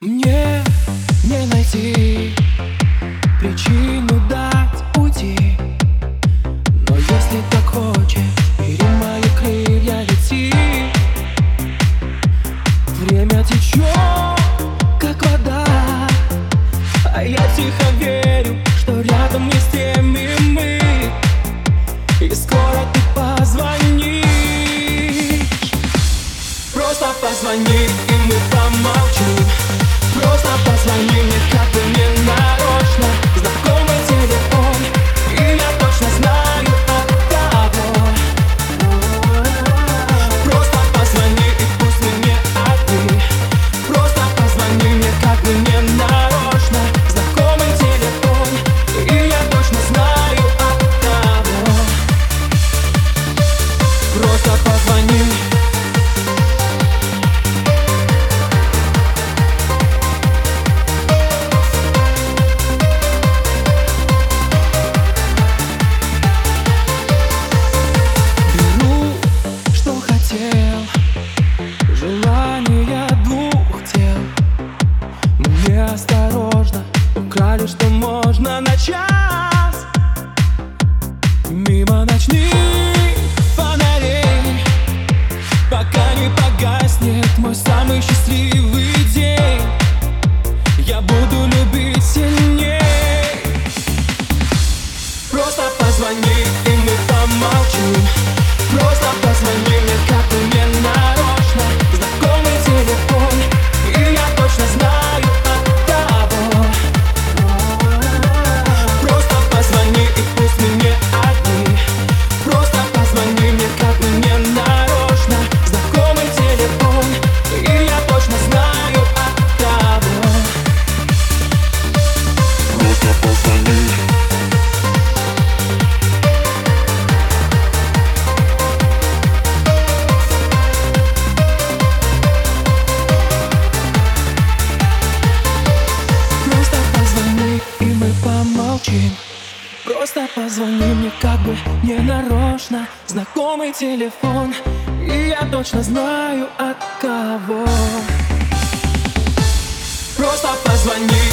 Мне не найти причину дать уйти. Но если так хочешь, бери мои крылья, лети. Время течет, как вода. А я тихо верю, что рядом не с теми украли, что можно на час Мимо ночных фонарей Пока не погаснет мой самый счастливый день. Я буду любить сильней. Просто позвони, и мы помолчим помолчим Просто позвони мне как бы не нарочно. Знакомый телефон, и я точно знаю от кого. Просто позвони,